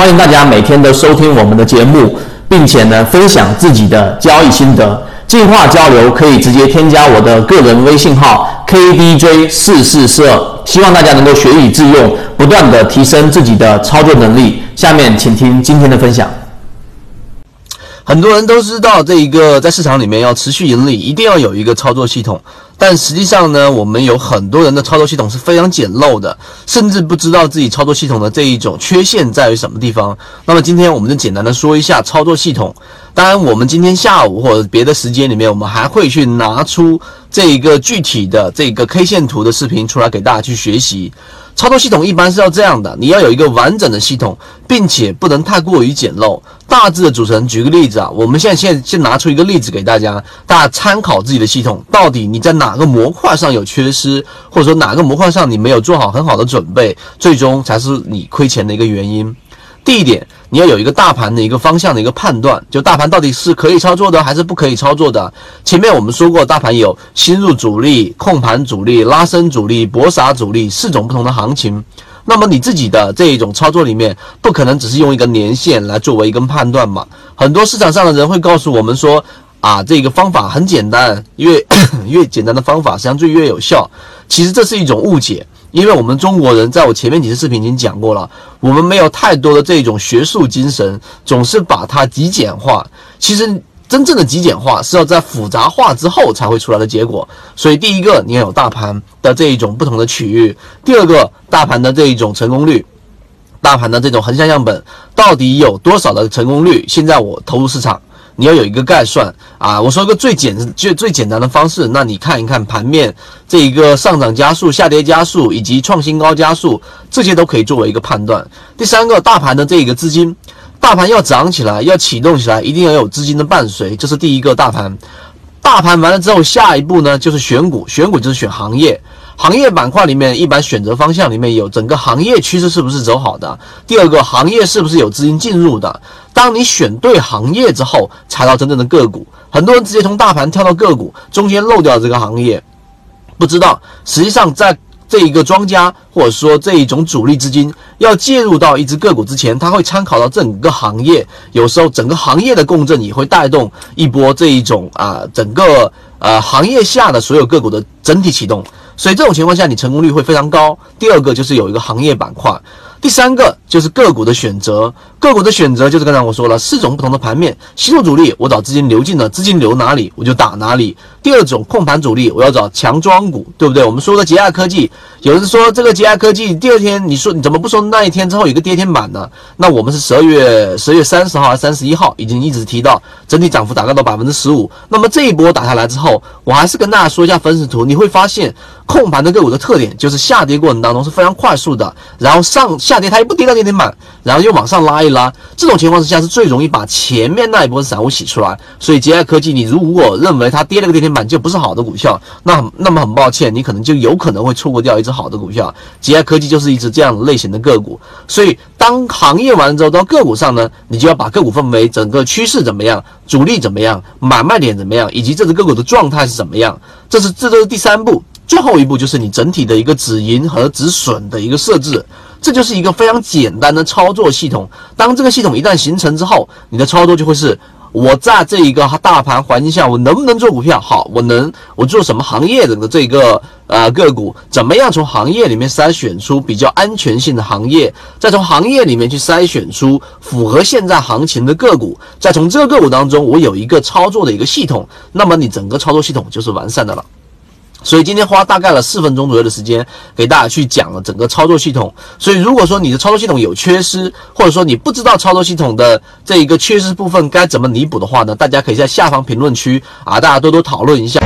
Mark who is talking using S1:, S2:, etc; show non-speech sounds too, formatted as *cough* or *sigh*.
S1: 欢迎大家每天都收听我们的节目，并且呢分享自己的交易心得。进化交流可以直接添加我的个人微信号 kdj 四四四二，希望大家能够学以致用，不断的提升自己的操作能力。下面请听今天的分享。
S2: 很多人都知道，这一个在市场里面要持续盈利，一定要有一个操作系统。但实际上呢，我们有很多人的操作系统是非常简陋的，甚至不知道自己操作系统的这一种缺陷在于什么地方。那么今天我们就简单的说一下操作系统。当然，我们今天下午或者别的时间里面，我们还会去拿出这一个具体的这个 K 线图的视频出来给大家去学习。操作系统一般是要这样的，你要有一个完整的系统，并且不能太过于简陋。大致的组成，举个例子啊，我们现在现先拿出一个例子给大家，大家参考自己的系统，到底你在哪个模块上有缺失，或者说哪个模块上你没有做好很好的准备，最终才是你亏钱的一个原因。第一点，你要有一个大盘的一个方向的一个判断，就大盘到底是可以操作的还是不可以操作的。前面我们说过，大盘有新入主力、控盘主力、拉升主力、搏杀主力四种不同的行情。那么你自己的这一种操作里面，不可能只是用一个年限来作为一个判断嘛？很多市场上的人会告诉我们说，啊，这个方法很简单，越 *coughs* 越简单的方法实际上就越有效。其实这是一种误解。因为我们中国人，在我前面几次视频已经讲过了，我们没有太多的这种学术精神，总是把它极简化。其实真正的极简化是要在复杂化之后才会出来的结果。所以，第一个你要有大盘的这一种不同的区域；第二个，大盘的这一种成功率，大盘的这种横向样本到底有多少的成功率？现在我投入市场。你要有一个概算啊！我说个最简最最简单的方式，那你看一看盘面这一个上涨加速、下跌加速以及创新高加速，这些都可以作为一个判断。第三个，大盘的这一个资金，大盘要涨起来、要启动起来，一定要有资金的伴随，这是第一个大盘。大盘完了之后，下一步呢就是选股，选股就是选行业。行业板块里面，一般选择方向里面有整个行业趋势是不是走好的？第二个行业是不是有资金进入的？当你选对行业之后，才到真正的个股。很多人直接从大盘跳到个股，中间漏掉这个行业，不知道实际上在这一个庄家或者说这一种主力资金要介入到一只个股之前，他会参考到整个行业，有时候整个行业的共振也会带动一波这一种啊整个呃行业下的所有个股的整体启动。所以这种情况下，你成功率会非常高。第二个就是有一个行业板块。第三个就是个股的选择，个股的选择就是刚才我说了四种不同的盘面，吸入主力，我找资金流进了，资金流哪里我就打哪里。第二种控盘主力，我要找强庄股，对不对？我们说的捷亚科技，有人说这个捷亚科技第二天你说你怎么不说那一天之后有个跌停板呢？那我们是十二月十二月三十号还是三十一号已经一直提到整体涨幅达到到百分之十五。那么这一波打下来之后，我还是跟大家说一下分时图，你会发现控盘的个股的特点就是下跌过程当中是非常快速的，然后上。下跌它又不跌到跌停板，然后又往上拉一拉，这种情况之下是最容易把前面那一波散户洗出来。所以捷爱科技，你如果认为它跌了个跌停板就不是好的股票，那那么很抱歉，你可能就有可能会错过掉一只好的股票。捷爱科技就是一只这样类型的个股。所以当行业完了之后，到个股上呢，你就要把个股分为整个趋势怎么样，主力怎么样，买卖点怎么样，以及这只个股的状态是怎么样。这是这都是第三步，最后一步就是你整体的一个止盈和止损的一个设置。这就是一个非常简单的操作系统。当这个系统一旦形成之后，你的操作就会是：我在这一个大盘环境下，我能不能做股票？好，我能。我做什么行业的这个呃个股？怎么样从行业里面筛选出比较安全性的行业？再从行业里面去筛选出符合现在行情的个股？再从这个个股当中，我有一个操作的一个系统，那么你整个操作系统就是完善的了。所以今天花大概了四分钟左右的时间给大家去讲了整个操作系统。所以如果说你的操作系统有缺失，或者说你不知道操作系统的这一个缺失部分该怎么弥补的话呢，大家可以在下方评论区啊，大家多多讨论一下。